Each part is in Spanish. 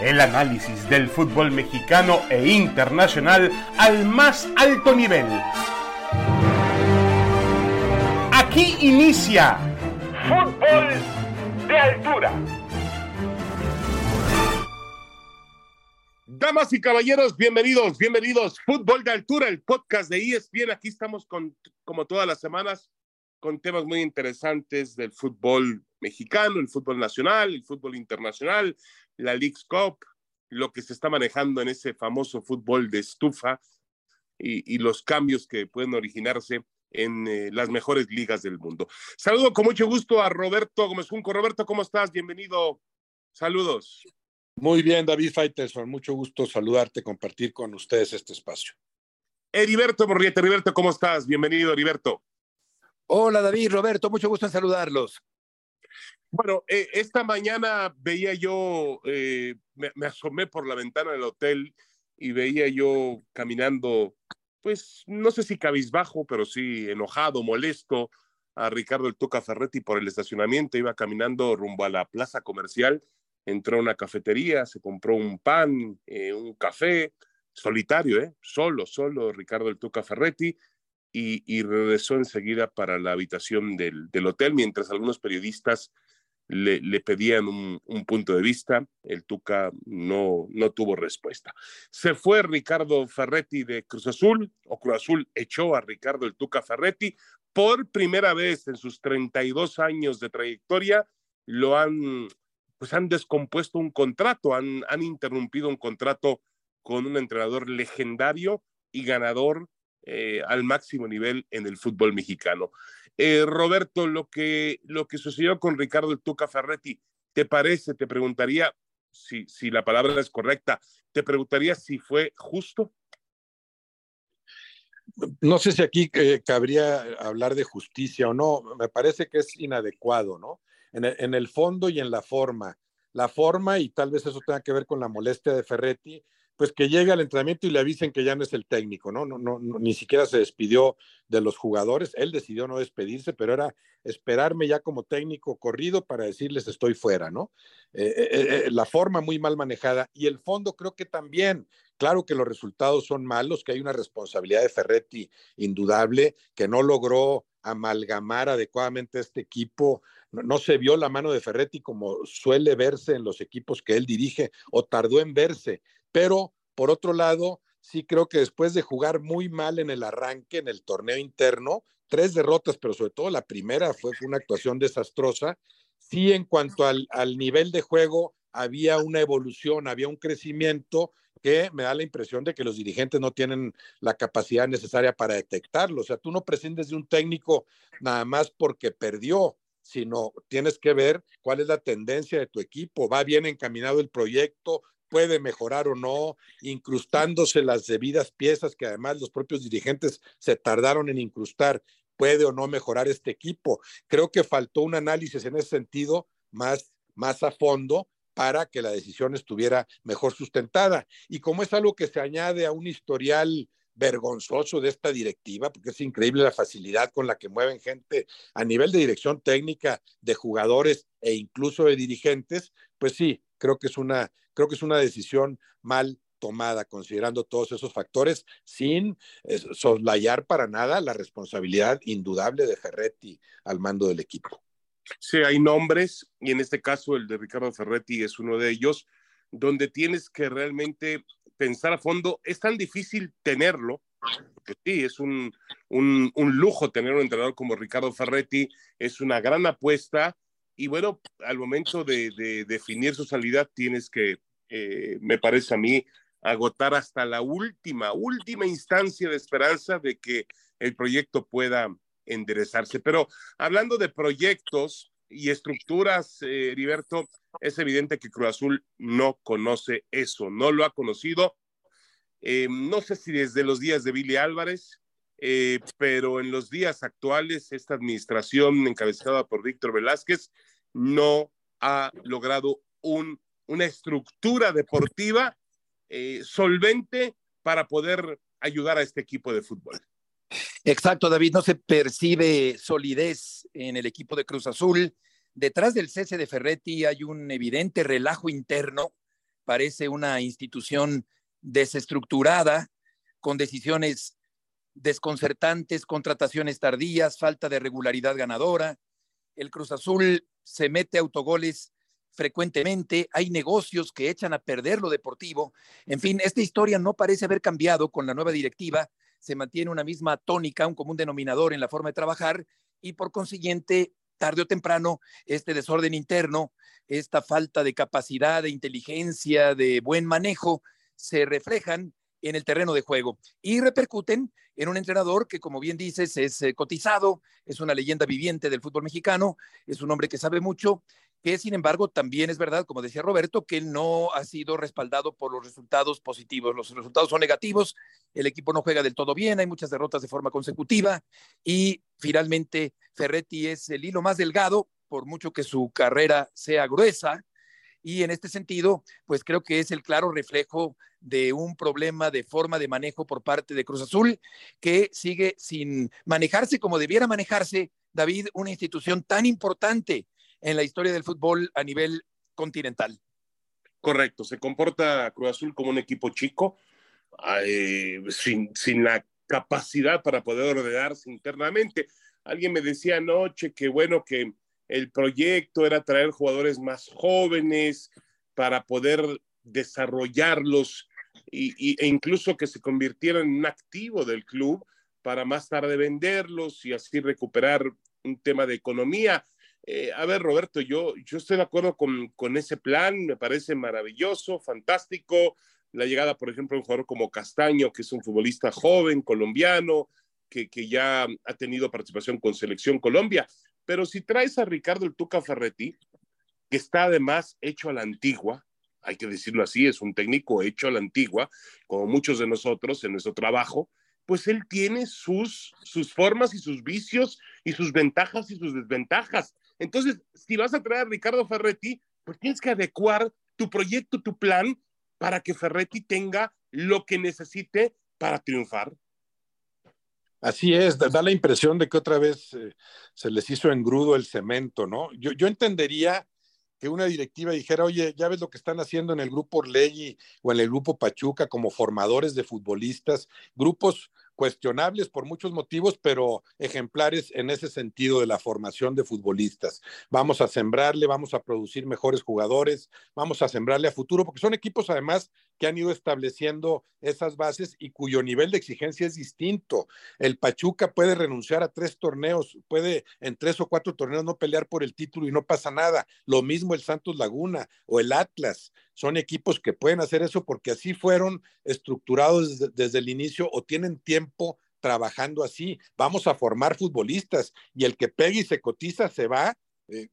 El análisis del fútbol mexicano e internacional al más alto nivel. Aquí inicia Fútbol de Altura. Damas y caballeros, bienvenidos, bienvenidos. Fútbol de Altura, el podcast de ESPN. Aquí estamos con, como todas las semanas, con temas muy interesantes del fútbol mexicano, el fútbol nacional, el fútbol internacional, la League's Cup, lo que se está manejando en ese famoso fútbol de estufa y, los cambios que pueden originarse en eh, las mejores ligas del mundo. Saludo con mucho gusto a Roberto Gómez Junco. Roberto, ¿cómo estás? Bienvenido. Saludos. Muy bien, David Faitelson. Mucho gusto saludarte, compartir con ustedes este espacio. Heriberto Morriete. Heriberto, ¿cómo estás? Bienvenido, Heriberto. Hola David, Roberto, mucho gusto en saludarlos. Bueno, eh, esta mañana veía yo, eh, me, asomé por la ventana del hotel y veía yo caminando, pues no sé si cabizbajo, pero sí enojado, molesto, a Ricardo el Tuca Ferretti por el estacionamiento. Iba caminando rumbo a la plaza comercial, entró a una cafetería, se compró un pan, eh, un café, solitario, ¿eh? Solo, solo Ricardo el Tuca Ferretti y, regresó enseguida para la habitación del, hotel, mientras algunos periodistas le, pedían un, punto de vista. El Tuca no, no tuvo respuesta. Se fue Ricardo Ferretti de Cruz Azul, o Cruz Azul echó a Ricardo el Tuca Ferretti. Por primera vez en sus 32 años de trayectoria, lo han, pues han descompuesto un contrato, han, han interrumpido un contrato con un entrenador legendario y ganador eh, al máximo nivel en el fútbol mexicano. Eh, Roberto, lo que, lo que sucedió con Ricardo el Tuca Ferretti, ¿te parece? Te preguntaría, si, si la palabra es correcta, te preguntaría si fue justo. No sé si aquí eh, cabría hablar de justicia o no, me parece que es inadecuado, ¿no? En el, en el fondo y en la forma. La forma, y tal vez eso tenga que ver con la molestia de Ferretti, pues que llegue al entrenamiento y le avisen que ya no es el técnico, ¿no? No, no, ni siquiera se despidió de los jugadores, él decidió no despedirse, pero era esperarme ya como técnico corrido para decirles estoy fuera, ¿no? Eh, eh, eh, la forma muy mal manejada y el fondo creo que también, claro que los resultados son malos, que hay una responsabilidad de Ferretti indudable, que no logró amalgamar adecuadamente este equipo. no, se vio la mano de Ferretti como suele verse en los equipos que él dirige o tardó en verse pero por otro lado, sí creo que después de jugar muy mal en el arranque, en el torneo interno, tres derrotas, pero sobre todo la primera fue, una actuación desastrosa, sí en cuanto al, al nivel de juego había una evolución, había un crecimiento que me da la impresión de que los dirigentes no tienen la capacidad necesaria para detectarlo. O sea, tú no prescindes de un técnico nada más porque perdió, sino tienes que ver cuál es la tendencia de tu equipo, va bien encaminado el proyecto, puede mejorar o no, incrustándose las debidas piezas que además los propios dirigentes se tardaron en incrustar, puede o no mejorar este equipo. Creo que faltó un análisis en ese sentido más, más a fondo para que la decisión estuviera mejor sustentada. Y como es algo que se añade a un historial vergonzoso de esta directiva, porque es increíble la facilidad con la que mueven gente a nivel de dirección técnica, de jugadores e incluso de dirigentes, pues sí, creo que es una, creo que es una decisión mal tomada, considerando todos esos factores, sin eh, soslayar para nada la responsabilidad indudable de Ferretti al mando del equipo. Sí, hay nombres, y en este caso el de Ricardo Ferretti es uno de ellos, donde tienes que realmente pensar a fondo. Es tan difícil tenerlo, porque sí, es un, un, un lujo tener un entrenador como Ricardo Ferretti, es una gran apuesta, y bueno, al momento de, definir su salida, tienes que, eh, me parece a mí, agotar hasta la última, última instancia de esperanza de que el proyecto pueda enderezarse. Pero hablando de proyectos y estructuras, eh, Heriberto, es evidente que Cruz Azul no conoce eso, no lo ha conocido. Eh, no sé si desde los días de Billy Álvarez, eh, pero en los días actuales esta administración encabezada por Víctor Velázquez no ha logrado un, una estructura deportiva eh, solvente para poder ayudar a este equipo de fútbol. Exacto, David, no se percibe solidez en el equipo de Cruz Azul. Detrás del cese de Ferretti hay un evidente relajo interno parece una institución desestructurada, con decisiones desconcertantes, contrataciones tardías, falta de regularidad ganadora. El Cruz Azul se mete autogoles frecuentemente, hay negocios que echan a perder lo deportivo. En fin, esta historia no parece haber cambiado con la nueva directiva, se mantiene una misma tónica, un común denominador en la forma de trabajar y por consiguiente, tarde o temprano, este desorden interno, esta falta de capacidad, de inteligencia, de buen manejo, se reflejan en el terreno de juego y repercuten en un entrenador que, como bien dices, es eh, cotizado, es una leyenda viviente del fútbol mexicano, es un hombre que sabe mucho, que sin embargo también es verdad, como decía Roberto, que no ha sido respaldado por los resultados positivos. Los resultados son negativos, el equipo no juega del todo bien, hay muchas derrotas de forma consecutiva y finalmente Ferretti es el hilo más delgado, por mucho que su carrera sea gruesa, y en este sentido, pues creo que es el claro reflejo de un problema de forma de manejo por parte de Cruz Azul, que sigue sin manejarse como debiera manejarse, David, una institución tan importante en la historia del fútbol a nivel continental. Correcto, se comporta Cruz Azul como un equipo chico, eh, sin, sin la capacidad para poder ordenarse internamente. Alguien me decía anoche que bueno, que el proyecto era traer jugadores más jóvenes para poder desarrollarlos y, e incluso que se convirtieran en un activo del club para más tarde venderlos y así recuperar un tema de economía. Eh, a ver, Roberto, yo, yo estoy de acuerdo con, con, ese plan, me parece maravilloso, fantástico. La llegada, por ejemplo, de un jugador como Castaño, que es un futbolista joven, colombiano, que, que ya ha tenido participación con Selección Colombia. Pero si traes a Ricardo el Tuca Ferretti, que está además hecho a la antigua, hay que decirlo así, es un técnico hecho a la antigua, como muchos de nosotros en nuestro trabajo, pues él tiene sus, sus formas y sus vicios y sus ventajas y sus desventajas. Entonces, si vas a traer a Ricardo Ferretti, pues tienes que adecuar tu proyecto, tu plan, para que Ferretti tenga lo que necesite para triunfar. Así es, da la impresión de que otra vez eh, se les hizo engrudo el cemento, ¿no? Yo, yo entendería que una directiva dijera, oye, ya ves lo que están haciendo en el grupo Orlegui o en el grupo Pachuca como formadores de futbolistas, grupos cuestionables por muchos motivos, pero ejemplares en ese sentido de la formación de futbolistas. Vamos a sembrarle, vamos a producir mejores jugadores, vamos a sembrarle a futuro, porque son equipos además que han ido estableciendo esas bases y cuyo nivel de exigencia es distinto. El Pachuca puede renunciar a tres torneos, puede en tres o cuatro torneos no pelear por el título y no pasa nada. Lo mismo el Santos Laguna o el Atlas. Son equipos que pueden hacer eso porque así fueron estructurados desde, el inicio o tienen tiempo trabajando así. Vamos a formar futbolistas y el que pegue y se cotiza se va eh,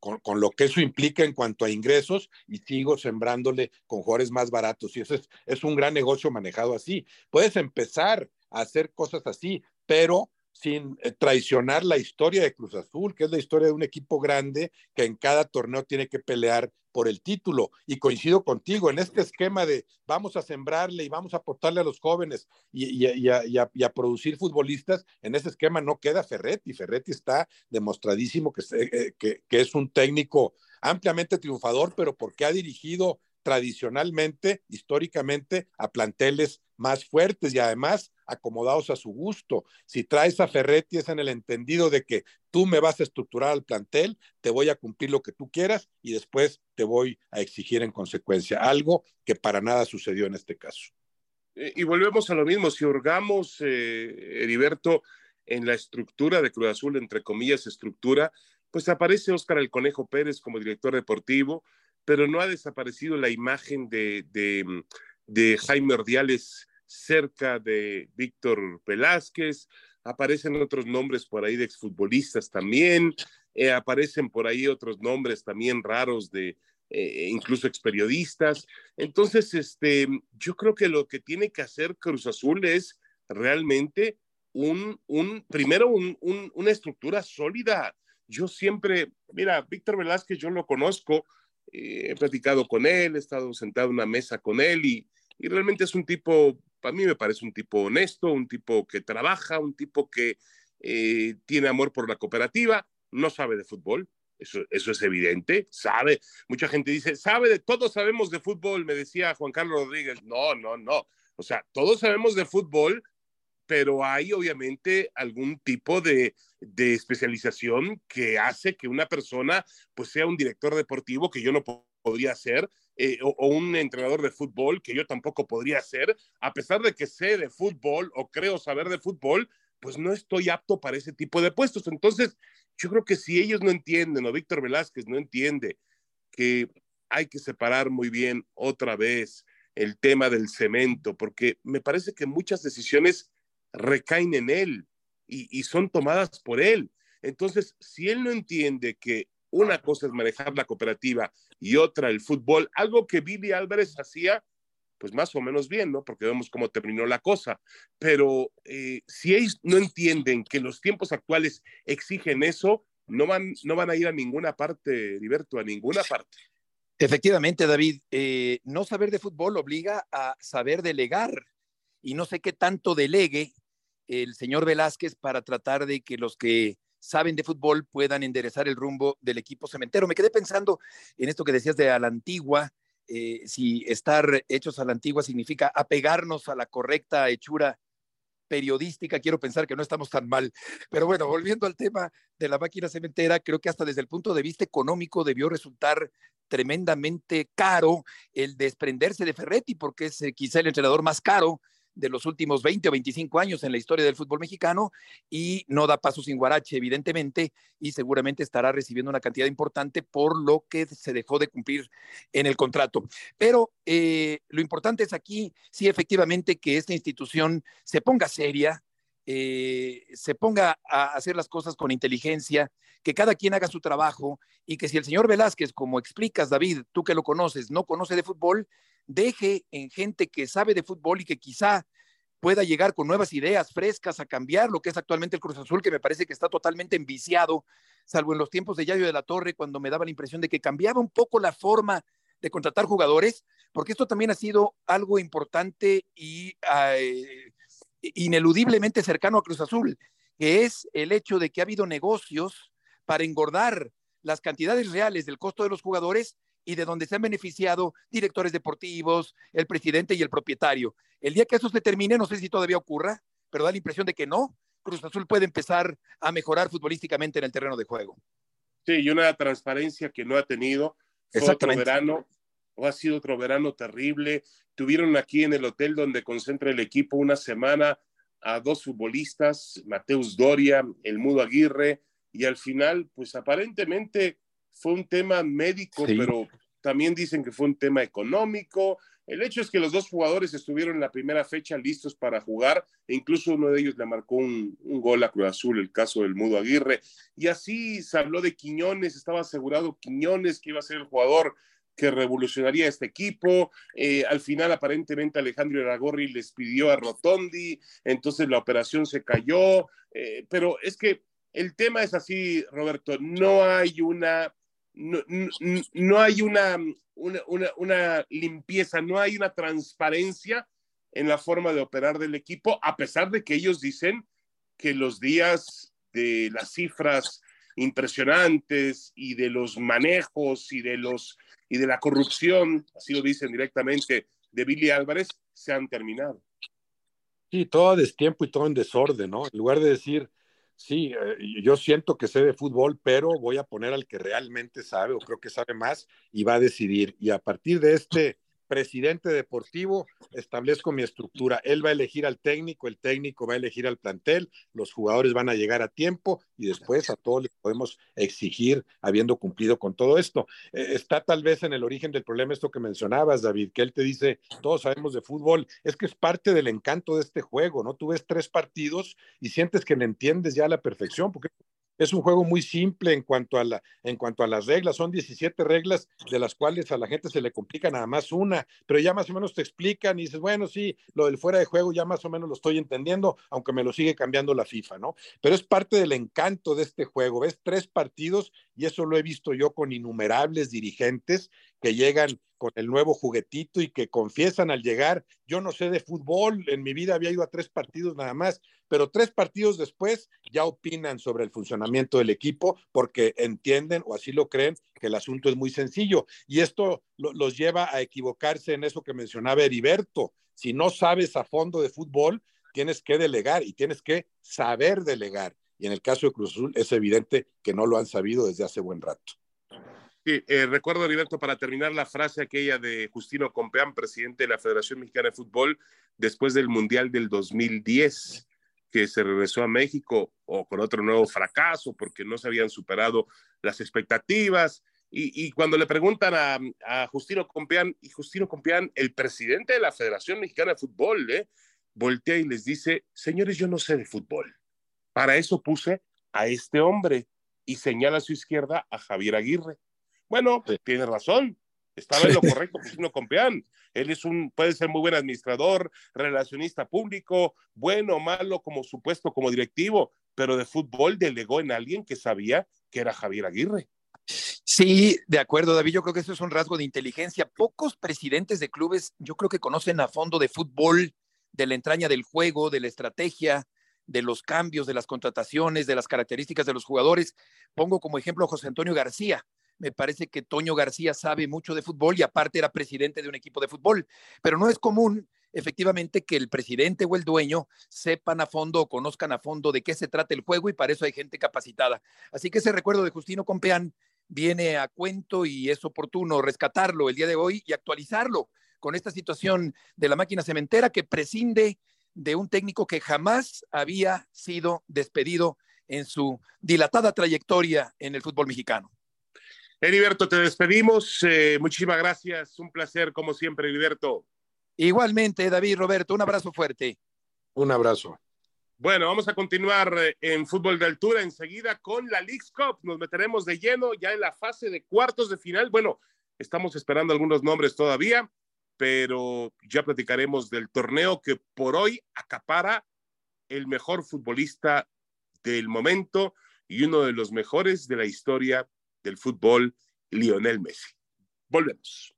con, lo que eso implica en cuanto a ingresos y sigo sembrándole con jugadores más baratos. Y eso es, es un gran negocio manejado así. Puedes empezar a hacer cosas así, pero sin eh, traicionar la historia de Cruz Azul, que es la historia de un equipo grande que en cada torneo tiene que pelear por el título. Y coincido contigo, en este esquema de vamos a sembrarle y vamos a aportarle a los jóvenes y, a, producir futbolistas, en ese esquema no queda Ferretti. Ferretti está demostradísimo que, eh, que, que es un técnico ampliamente triunfador, pero porque ha dirigido tradicionalmente, históricamente, a planteles más fuertes y además acomodados a su gusto. Si traes a Ferretti es en el entendido de que tú me vas a estructurar al plantel, te voy a cumplir lo que tú quieras y después te voy a exigir en consecuencia, algo que para nada sucedió en este caso. Eh, y volvemos a lo mismo, si hurgamos, eh, Heriberto, en la estructura de Cruz Azul, entre comillas, estructura, pues aparece Óscar el Conejo Pérez como director deportivo, pero no ha desaparecido la imagen de, de, Jaime Ordiales cerca de Víctor Velázquez, aparecen otros nombres por ahí de exfutbolistas también, eh, aparecen por ahí otros nombres también raros de eh, incluso experiodistas. Entonces, este, yo creo que lo que tiene que hacer Cruz Azul es realmente un, un primero, un, una estructura sólida. Yo siempre, mira, Víctor Velázquez, yo lo conozco, eh, he platicado con él, he estado sentado en una mesa con él y, y realmente es un tipo, para mí me parece un tipo honesto, un tipo que trabaja, un tipo que eh, tiene amor por la cooperativa, no sabe de fútbol, Eso, eso es evidente, sabe. Mucha gente dice, sabe de todos sabemos de fútbol, me decía Juan Carlos Rodríguez. No, no, no. O sea, todos sabemos de fútbol, pero hay obviamente algún tipo de, de, especialización que hace que una persona pues sea un director deportivo que yo no podría ser, eh, o, un entrenador de fútbol que yo tampoco podría ser, a pesar de que sé de fútbol o creo saber de fútbol, pues no estoy apto para ese tipo de puestos. Entonces, yo creo que si ellos no entienden, o Víctor Velázquez no entiende que hay que separar muy bien otra vez el tema del cemento, porque me parece que muchas decisiones recaen en él y son tomadas por él. Entonces, si él no entiende que una cosa es manejar la cooperativa y otra el fútbol, algo que Billy Álvarez hacía, pues más o menos bien, ¿no? Porque vemos cómo terminó la cosa. Pero eh, si ellos no entienden que los tiempos actuales exigen eso, no van, no van a ir a ninguna parte, Heriberto, a ninguna parte. Efectivamente, David, eh, no saber de fútbol obliga a saber delegar y no sé qué tanto delegue el señor Velázquez para tratar de que los que saben de fútbol puedan enderezar el rumbo del equipo cementero. Me quedé pensando en esto que decías de a la antigua, eh, si estar hechos a la antigua significa apegarnos a la correcta hechura periodística, quiero pensar que no estamos tan mal. Pero bueno, volviendo al tema de la máquina cementera, creo que hasta desde el punto de vista económico debió resultar tremendamente caro el desprenderse de Ferretti, porque es eh, quizá el entrenador más caro de los últimos 20 o 25 años en la historia del fútbol mexicano y no da paso sin guarache, evidentemente, y seguramente estará recibiendo una cantidad importante por lo que se dejó de cumplir en el contrato. Pero eh, lo importante es aquí, sí, efectivamente, que esta institución se ponga seria, eh, se ponga a hacer las cosas con inteligencia, que cada quien haga su trabajo y que si el señor Velázquez, como explicas, David, tú que lo conoces, no conoce de fútbol, deje en gente que sabe de fútbol y que quizá pueda llegar con nuevas ideas frescas a cambiar lo que es actualmente el Cruz Azul, que me parece que está totalmente enviciado, salvo en los tiempos de Yayo de la Torre, cuando me daba la impresión de que cambiaba un poco la forma de contratar jugadores, porque esto también ha sido algo importante y eh, ineludiblemente cercano a Cruz Azul, que es el hecho de que ha habido negocios para engordar las cantidades reales del costo de los jugadores y de donde se han beneficiado directores deportivos, el presidente y el propietario. El día que eso se termine, no sé si todavía ocurra, pero da la impresión de que no. Cruz Azul puede empezar a mejorar futbolísticamente en el terreno de juego. Sí, y una transparencia que no ha tenido. Fue otro verano, o ha sido otro verano terrible. Tuvieron aquí en el hotel donde concentra el equipo una semana a dos futbolistas, Mateus Doria, el Mudo Aguirre, y al final, pues aparentemente fue un tema médico, sí. pero también dicen que fue un tema económico. El hecho es que los dos jugadores estuvieron en la primera fecha listos para jugar, e incluso uno de ellos le marcó un, un, gol a Cruz Azul, el caso del Mudo Aguirre. Y así se habló de Quiñones, estaba asegurado Quiñones que iba a ser el jugador que revolucionaría este equipo. Eh, al final, aparentemente, Alejandro Iragorri les pidió a Rotondi, entonces la operación se cayó. Eh, pero es que el tema es así, Roberto, no hay una no, no, no hay una, una, una, una, limpieza, no hay una transparencia en la forma de operar del equipo, a pesar de que ellos dicen que los días de las cifras impresionantes y de los manejos y de los y de la corrupción, así lo dicen directamente, de Billy Álvarez, se han terminado. Sí, todo a destiempo y todo en desorden, ¿no? En lugar de decir, sí, eh, yo siento que sé de fútbol, pero voy a poner al que realmente sabe o creo que sabe más y va a decidir. Y a partir de este presidente deportivo, establezco mi estructura. Él va a elegir al técnico, el técnico va a elegir al plantel, los jugadores van a llegar a tiempo y después a todos les podemos exigir habiendo cumplido con todo esto. Eh, está tal vez en el origen del problema esto que mencionabas, David, que él te dice, todos sabemos de fútbol, es que es parte del encanto de este juego, ¿no? Tú ves tres partidos y sientes que le entiendes ya a la perfección, porque un juego muy simple en cuanto, a la, en cuanto a las reglas. Son 17 reglas de las cuales a la gente se le complica nada más una, pero ya más o menos te explican y dices, bueno, sí, lo del fuera de juego ya más o menos lo estoy entendiendo, aunque me lo sigue cambiando la FIFA, ¿no? Pero es parte del encanto de este juego. Ves tres partidos y eso lo he visto yo con innumerables dirigentes que llegan con el nuevo juguetito y que confiesan al llegar, yo no sé de fútbol, en mi vida había ido a tres partidos nada más, pero tres partidos después ya opinan sobre el funcionamiento del equipo porque entienden o así lo creen que el asunto es muy sencillo. Y esto los lleva a equivocarse en eso que mencionaba Heriberto. Si no sabes a fondo de fútbol, tienes que delegar y tienes que saber delegar. Y en el caso de Cruz Azul es evidente que no lo han sabido desde hace buen rato. Sí, eh, recuerdo, Heriberto, para terminar la frase aquella de Justino Compeán, presidente de la Federación Mexicana de Fútbol, después del Mundial del 2010, que se regresó a México o con otro nuevo fracaso porque no se habían superado las expectativas. Y, cuando le preguntan a, Justino Compeán, y Justino Compeán, el presidente de la Federación Mexicana de Fútbol, ¿eh? voltea y les dice, señores, yo no sé de fútbol. Para eso puse a este hombre y señala a su izquierda a Javier Aguirre. Bueno, tiene razón, estaba en lo correcto Justino Compeán. Él es un, puede ser muy buen administrador, relacionista público, bueno o malo como supuesto como directivo, pero de fútbol delegó en alguien que sabía que era Javier Aguirre. Sí, de acuerdo, David. Yo creo que eso es un rasgo de inteligencia. Pocos presidentes de clubes, yo creo que conocen a fondo de fútbol, de la entraña del juego, de la estrategia, de los cambios, de las contrataciones, de las características de los jugadores. Pongo como ejemplo a José Antonio García. Me parece que Toño García sabe mucho de fútbol y aparte era presidente de un equipo de fútbol, pero no es común efectivamente que el presidente o el dueño sepan a fondo o conozcan a fondo de qué se trata el juego y para eso hay gente capacitada. Así que ese recuerdo de Justino Compeán viene a cuento y es oportuno rescatarlo el día de hoy y actualizarlo con esta situación de la máquina cementera que prescinde de un técnico que jamás había sido despedido en su dilatada trayectoria en el fútbol mexicano. Heriberto, te despedimos. Eh, muchísimas gracias. Un placer, como siempre, Heriberto. Igualmente, David, Roberto, un abrazo fuerte. Un abrazo. Bueno, vamos a continuar eh, en fútbol de altura enseguida con la League's Cup. Nos meteremos de lleno ya en la fase de cuartos de final. Bueno, estamos esperando algunos nombres todavía, pero ya platicaremos del torneo que por hoy acapara el mejor futbolista del momento y uno de los mejores de la historia del fútbol, Lionel Messi. Volvemos.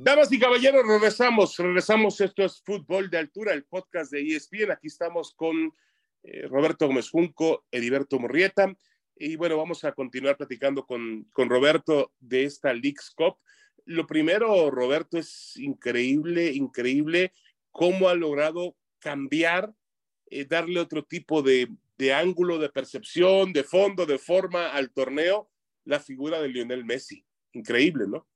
Damas y caballeros, regresamos, regresamos. Esto es Fútbol de Altura, el podcast de ESPN. Aquí estamos con eh, Roberto Gómez Junco, Heriberto Murrieta. Y bueno, vamos a continuar platicando con, con Roberto de esta League's Cup. Lo primero, Roberto, es increíble, increíble cómo ha logrado cambiar eh, darle otro tipo de, ángulo de percepción, de fondo, de forma al torneo, la figura de Lionel Messi. Increíble, ¿no?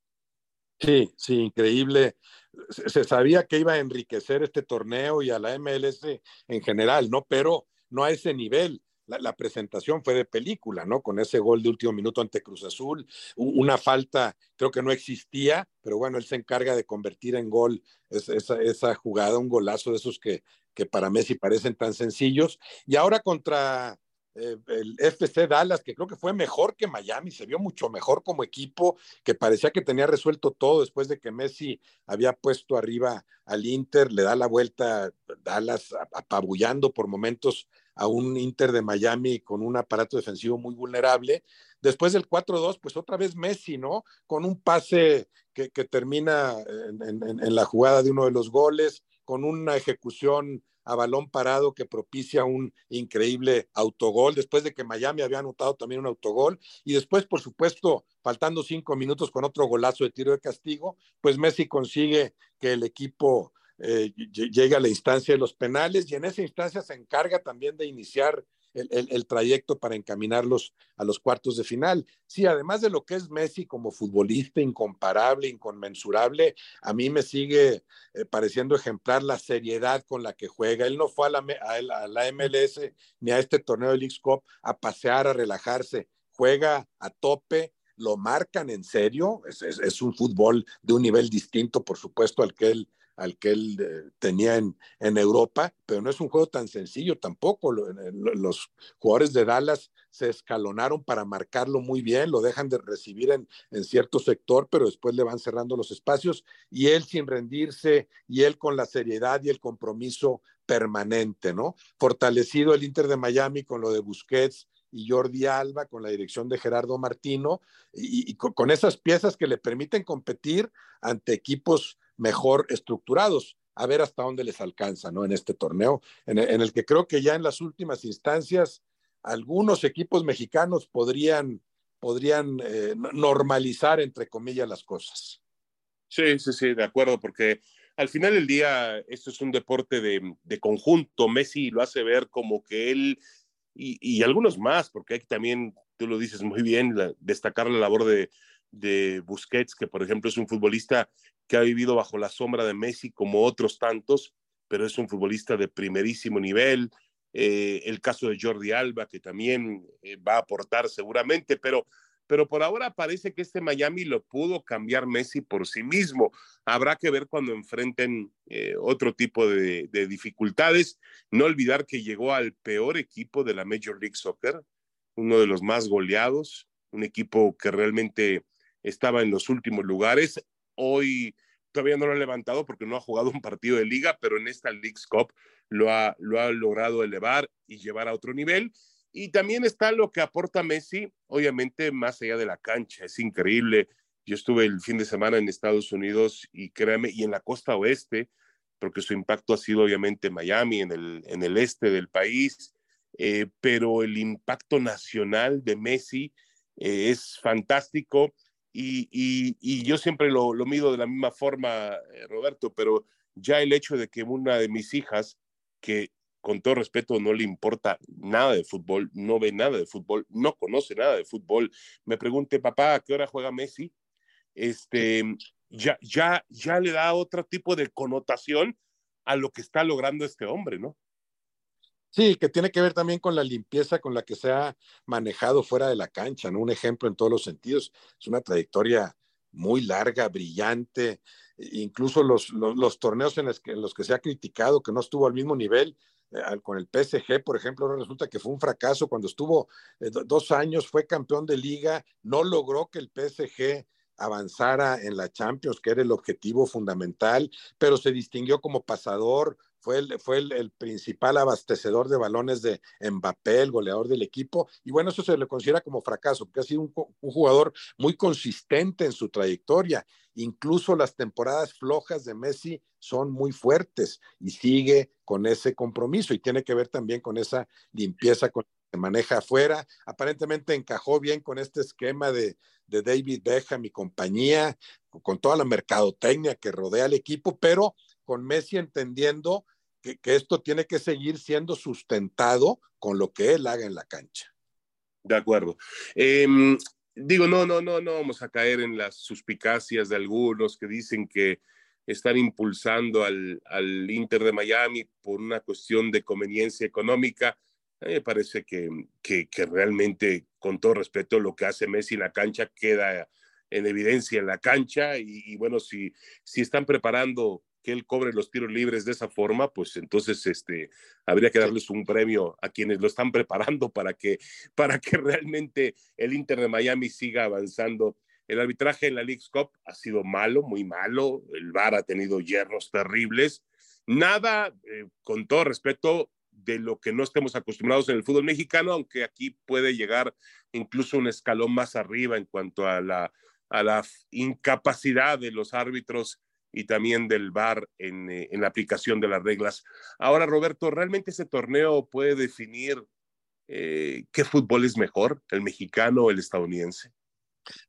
Sí, sí, increíble. Se sabía que iba a enriquecer este torneo y a la MLS en general, ¿no? Pero no a ese nivel. La, presentación fue de película, ¿no? Con ese gol de último minuto ante Cruz Azul, una falta creo que no existía, pero bueno, él se encarga de convertir en gol esa, esa jugada, un golazo de esos que, que para Messi parecen tan sencillos. Y ahora contra eh, el FC Dallas, que creo que fue mejor que Miami, se vio mucho mejor como equipo, que parecía que tenía resuelto todo después de que Messi había puesto arriba al Inter, le da la vuelta Dallas apabullando por momentos a un Inter de Miami con un aparato defensivo muy vulnerable. Después del 4-2, pues otra vez Messi, ¿no? Con un pase que, termina en la jugada de uno de los goles, con una ejecución a balón parado que propicia un increíble autogol, después de que Miami había anotado también un autogol, y después, por supuesto, faltando cinco minutos con otro golazo de tiro de castigo, pues Messi consigue que el equipo eh, llegue a la instancia de los penales y en esa instancia se encarga también de iniciar el, trayecto para encaminarlos a los cuartos de final. Sí, además de lo que es Messi como futbolista incomparable, inconmensurable, a mí me sigue eh, pareciendo ejemplar la seriedad con la que juega. Él no fue a la, a la MLS ni a este torneo de League Cup a pasear, a relajarse. Juega a tope, lo marcan en serio. es, un fútbol de un nivel distinto, por supuesto, al que él al que él eh, tenía en, en, Europa, pero no es un juego tan sencillo tampoco. los jugadores de Dallas se escalonaron para marcarlo muy bien, lo dejan de recibir en, en, cierto sector, pero después le van cerrando los espacios y él sin rendirse y él con la seriedad y el compromiso permanente, ¿no? Fortalecido el Inter de Miami con lo de Busquets y Jordi Alba, con la dirección de Gerardo Martino, y, con esas piezas que le permiten competir ante equipos mejor estructurados. A ver hasta dónde les alcanza, ¿no? En este torneo, en el, que creo que ya en las últimas instancias algunos equipos mexicanos podrían, podrían eh, normalizar, entre comillas, las cosas. Sí, sí, sí, de acuerdo, porque al final del día esto es un deporte de, de conjunto. Messi lo hace ver como que él y, y, algunos más, porque hay que también, tú lo dices muy bien, destacar la labor de, de Busquets, que por ejemplo es un futbolista que ha vivido bajo la sombra de Messi como otros tantos, pero es un futbolista de primerísimo nivel. Eh, el caso de Jordi Alba, que también eh, va a aportar seguramente, pero, pero por ahora parece que este Miami lo pudo cambiar Messi por sí mismo. Habrá que ver cuando enfrenten eh, otro tipo de, de dificultades. No olvidar que llegó al peor equipo de la Major League Soccer, uno de los más goleados, un equipo que realmente estaba en los últimos lugares. Hoy todavía no lo ha levantado porque no ha jugado un partido de liga, pero en esta League's Cup lo ha, lo ha logrado elevar y llevar a otro nivel. Y también está lo que aporta Messi, obviamente más allá de la cancha, es increíble. Yo estuve el fin de semana en Estados Unidos y créame, y en la costa oeste, porque su impacto ha sido obviamente Miami, en el, en el este del país, eh, pero el impacto nacional de Messi eh, es fantástico y, yo siempre lo, mido de la misma forma, eh, Roberto, pero ya el hecho de que una de mis hijas, que con todo respeto no le importa nada de fútbol, no ve nada de fútbol, no conoce nada de fútbol, me pregunte, papá, ¿a qué hora juega Messi? Este, ya, ya, ya le da otro tipo de connotación a lo que está logrando este hombre, ¿no? Sí, que tiene que ver también con la limpieza con la que se ha manejado fuera de la cancha, ¿no? Un ejemplo en todos los sentidos. Es una trayectoria muy larga, brillante, incluso los, los, torneos en los, que, los, que, se ha criticado que no estuvo al mismo nivel, eh, con el PSG, por ejemplo, resulta que fue un fracaso cuando estuvo eh, dos años, fue campeón de liga, no logró que el PSG avanzara en la Champions, que era el objetivo fundamental, pero se distinguió como pasador, fue el, fue el, principal abastecedor de balones de Mbappé, el goleador del equipo, y bueno, eso se le considera como fracaso, porque ha sido un, jugador muy consistente en su trayectoria, incluso las temporadas flojas de Messi son muy fuertes y sigue con ese compromiso y tiene que ver también con esa limpieza con que maneja afuera, aparentemente encajó bien con este esquema de, de David Beckham y compañía, con toda la mercadotecnia que rodea al equipo, pero con Messi entendiendo que, esto tiene que seguir siendo sustentado con lo que él haga en la cancha. De acuerdo. Em, digo, no, no, no, no vamos a caer en las suspicacias de algunos que dicen que están impulsando al, al Inter de Miami por una cuestión de conveniencia económica. A mí me parece que, que, realmente, con todo respeto, lo que hace Messi en la cancha queda en evidencia en la cancha y, y bueno, si, si están preparando que él cobre los tiros libres de esa forma, pues entonces este, habría que darles un premio a quienes lo están preparando para que, para que realmente el Inter de Miami siga avanzando. El arbitraje en la League's Cup ha sido malo, muy malo. El VAR ha tenido hierros terribles. Nada, eh, con todo respeto, de lo que no estemos acostumbrados en el fútbol mexicano, aunque aquí puede llegar incluso un escalón más arriba en cuanto a la, a la incapacidad de los árbitros y también del VAR en, eh, en, la aplicación de las reglas. Ahora, Roberto, ¿realmente ese torneo puede definir eh, qué fútbol es mejor, el mexicano o el estadounidense?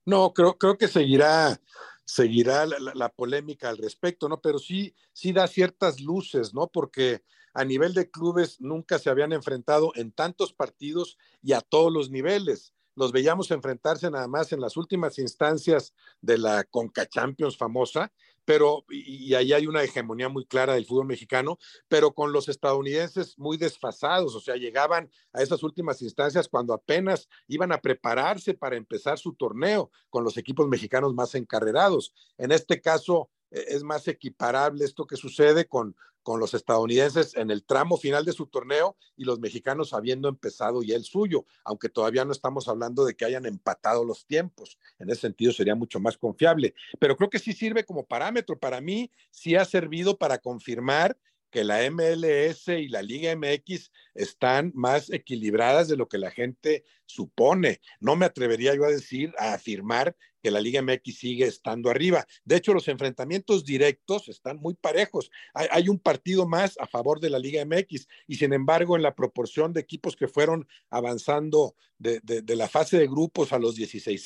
No, creo, creo que seguirá, seguirá la, la, polémica al respecto, ¿no? Pero sí, sí da ciertas luces, ¿no? Porque a nivel de clubes nunca se habían enfrentado en tantos partidos y a todos los niveles los veíamos enfrentarse nada más en las últimas instancias de la Conca Champions famosa, pero y, ahí hay una hegemonía muy clara del fútbol mexicano, pero con los estadounidenses muy desfasados, o sea, llegaban a esas últimas instancias cuando apenas iban a prepararse para empezar su torneo con los equipos mexicanos más encarrerados. En este caso, es más equiparable esto que sucede con, con los estadounidenses en el tramo final de su torneo y los mexicanos habiendo empezado ya el suyo, aunque todavía no estamos hablando de que hayan empatado los tiempos. En ese sentido sería mucho más confiable, pero creo que sí sirve como parámetro. Para mí sí ha servido para confirmar que la MLS y la Liga MX están más equilibradas de lo que la gente supone. No me atrevería yo a decir, a afirmar que la Liga MX sigue estando arriba. De hecho, los enfrentamientos directos están muy parejos. Hay, un partido más a favor de la Liga MX y sin embargo, en la proporción de equipos que fueron avanzando de, la fase de grupos a los 16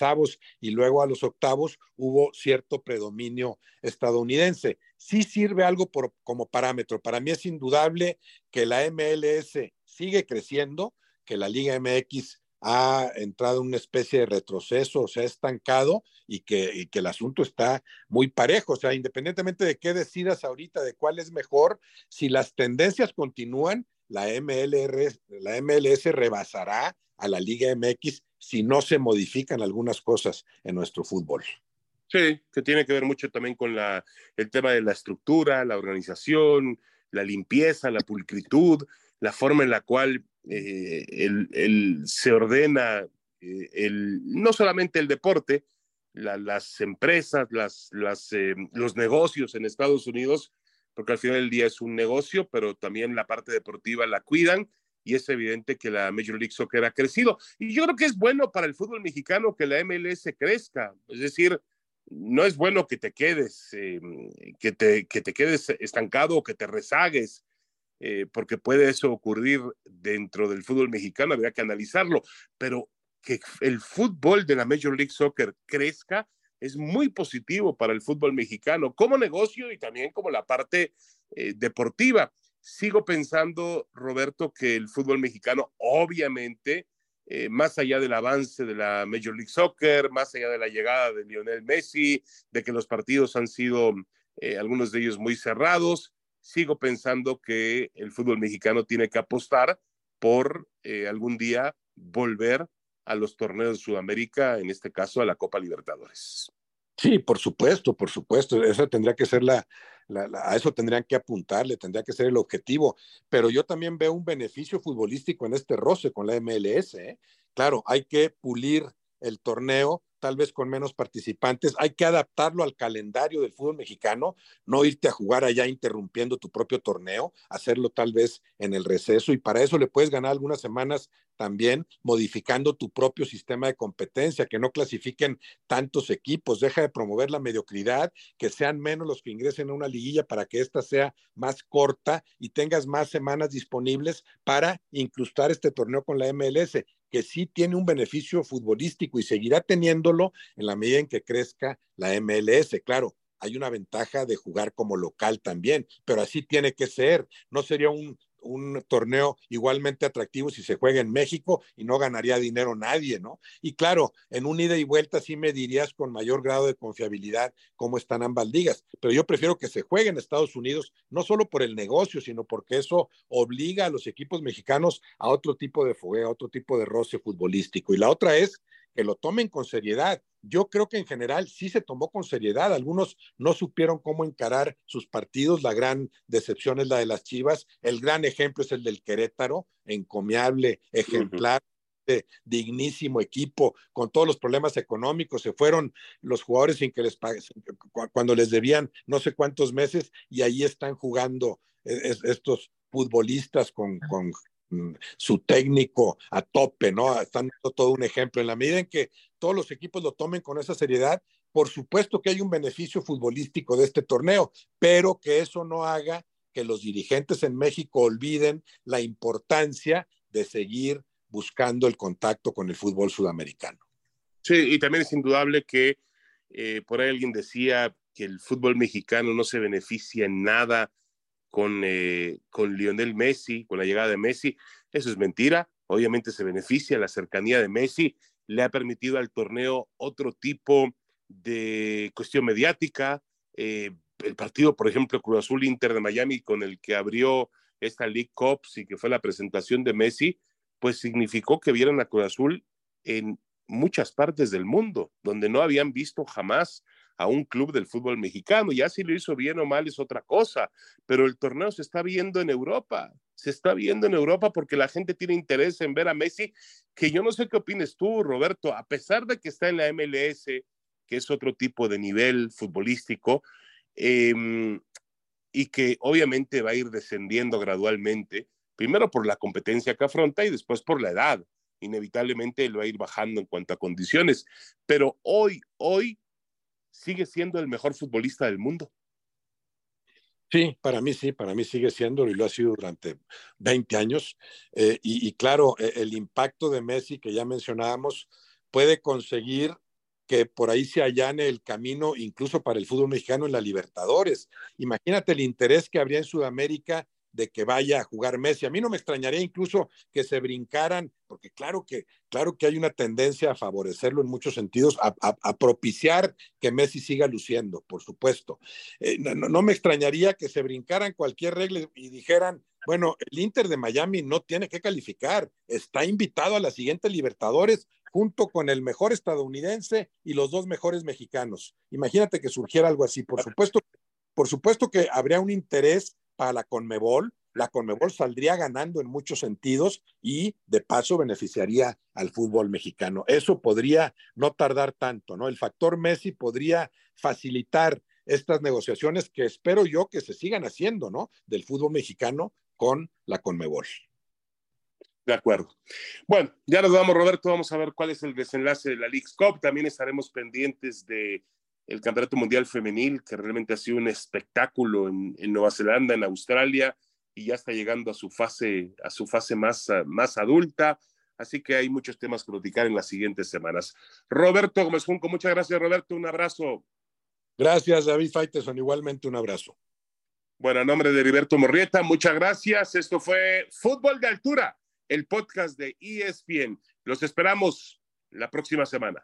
y luego a los octavos, hubo cierto predominio estadounidense. Sí sirve algo como parámetro. Para mí es indudable que la MLS sigue creciendo, que la Liga MX ha entrado en una especie de retroceso, se ha estancado y que, que, el asunto está muy parejo. O sea, independientemente de qué decidas ahorita, de cuál es mejor, si las tendencias continúan, la, MLR, la MLS rebasará a la Liga MX si no se modifican algunas cosas en nuestro fútbol. Sí, que tiene que ver mucho también con la, el tema de la estructura, la organización, la limpieza, la pulcritud, la forma en la cual eh, el, se ordena eh, el, no solamente el deporte, las empresas, las, las, eh, los negocios en Estados Unidos, porque al final del día es un negocio, pero también la parte deportiva la cuidan y es evidente que la Major League Soccer ha crecido. Y yo creo que es bueno para el fútbol mexicano que la MLS crezca, es decir, no es bueno que te quedes, que, te, que te quedes estancado o que te rezagues eh, porque puede eso ocurrir dentro del fútbol mexicano, habría que analizarlo, pero que el fútbol de la Major League Soccer crezca es muy positivo para el fútbol mexicano como negocio y también como la parte eh, deportiva. Sigo pensando, Roberto, que el fútbol mexicano, obviamente, eh, más allá del avance de la Major League Soccer, más allá de la llegada de Lionel Messi, de que los partidos han sido, algunos de ellos muy cerrados, sigo pensando que el fútbol mexicano tiene que apostar por eh, algún día volver a los torneos de Sudamérica, en este caso a la Copa Libertadores. Sí, por supuesto, por supuesto. Esa tendría que ser la, a eso tendrían que apuntarle, tendría que ser el objetivo. Pero yo también veo un beneficio futbolístico en este roce con la MLS. ¿eh? Claro, hay que pulir el torneo tal vez con menos participantes. Hay que adaptarlo al calendario del fútbol mexicano, no irte a jugar allá interrumpiendo tu propio torneo, hacerlo tal vez en el receso y para eso le puedes ganar algunas semanas también modificando tu propio sistema de competencia, que no clasifiquen tantos equipos, deja de promover la mediocridad, que sean menos los que ingresen a una liguilla para que ésta sea más corta y tengas más semanas disponibles para incrustar este torneo con la MLS que sí tiene un beneficio futbolístico y seguirá teniéndolo en la medida en que crezca la MLS. Claro, hay una ventaja de jugar como local también, pero así tiene que ser. No sería un, un torneo igualmente atractivo si se juega en México y no ganaría dinero nadie, ¿no? Y claro, en un ida y vuelta sí me dirías con mayor grado de confiabilidad cómo están ambas ligas, pero yo prefiero que se juegue en Estados Unidos, no solo por el negocio, sino porque eso obliga a los equipos mexicanos a otro tipo de fuego, a otro tipo de roce futbolístico. Y la otra es que lo tomen con seriedad. Yo creo que en general sí se tomó con seriedad. Algunos no supieron cómo encarar sus partidos. La gran decepción es la de las Chivas. El gran ejemplo es el del Querétaro, encomiable, ejemplar. dignísimo equipo con todos los problemas económicos se fueron los jugadores sin que les cuando les debían no sé cuántos meses y ahí están jugando e, estos futbolistas con, con su técnico a tope, ¿no? Están dando todo un ejemplo. En la medida en que todos los equipos lo tomen con esa seriedad, por supuesto que hay un beneficio futbolístico de este torneo, pero que eso no haga que los dirigentes en México olviden la importancia de seguir buscando el contacto con el fútbol sudamericano. Sí, y también es indudable que eh, por ahí alguien decía que el fútbol mexicano no se beneficia en nada con, eh, con Lionel Messi, con la llegada de Messi. Eso es mentira. Obviamente se beneficia la cercanía de Messi, le ha permitido al torneo otro tipo de cuestión mediática. Eh, el partido, por ejemplo, Cruz Azul Inter de Miami, con el que abrió esta League Cup y que fue la presentación de Messi, pues significó que vieran a Cruz Azul en muchas partes del mundo, donde no habían visto jamás a un club del fútbol mexicano. Ya si lo hizo bien o mal es otra cosa, pero el torneo se está viendo en Europa. Se está viendo en Europa porque la gente tiene interés en ver a Messi, que yo no sé qué opines tú, Roberto, a pesar de que está en la MLS, que es otro tipo de nivel futbolístico, em, y que obviamente va a ir descendiendo gradualmente, primero por la competencia que afronta y después por la edad. Inevitablemente lo va a ir bajando en cuanto a condiciones, pero hoy, hoy sigue siendo el mejor futbolista del mundo. Sí, para mí sí, para mí sigue siendo y lo ha sido durante 20 años. Eh, y, claro, e, el impacto de Messi que ya mencionábamos puede conseguir que por ahí se allane el camino incluso para el fútbol mexicano en la Libertadores. Imagínate el interés que habría en Sudamérica de que vaya a jugar Messi. A mí no me extrañaría incluso que se brincaran, porque claro que, claro que hay una tendencia a favorecerlo en muchos sentidos, a, propiciar que Messi siga luciendo, por supuesto. Eh, no, no, me extrañaría que se brincaran cualquier regla y dijeran, bueno, el Inter de Miami no tiene que calificar, está invitado a la siguiente Libertadores junto con el mejor estadounidense y los dos mejores mexicanos. Imagínate que surgiera algo así. Por supuesto, por supuesto que habría un interés para la Conmebol. La Conmebol saldría ganando en muchos sentidos y de paso beneficiaría al fútbol mexicano. Eso podría no tardar tanto, ¿no? El factor Messi podría facilitar estas negociaciones que espero yo que se sigan haciendo, ¿no? Del fútbol mexicano con la Conmebol. De acuerdo. Bueno, ya nos vamos, Roberto. Vamos a ver cuál es el desenlace de la League's Cup. También estaremos pendientes de el Campeonato Mundial Femenil, que realmente ha sido un espectáculo en, Nueva Zelanda, en Australia, y ya está llegando a su fase, a su fase más, más adulta. Así que hay muchos temas que platicar en las siguientes semanas. Roberto Gómez Junco, muchas gracias, Roberto. Un abrazo. Gracias, David Faiteson. Igualmente un abrazo. Bueno, a nombre de Heriberto Morrieta, muchas gracias. Esto fue Fútbol de Altura, el podcast de ESPN. Los esperamos la próxima semana.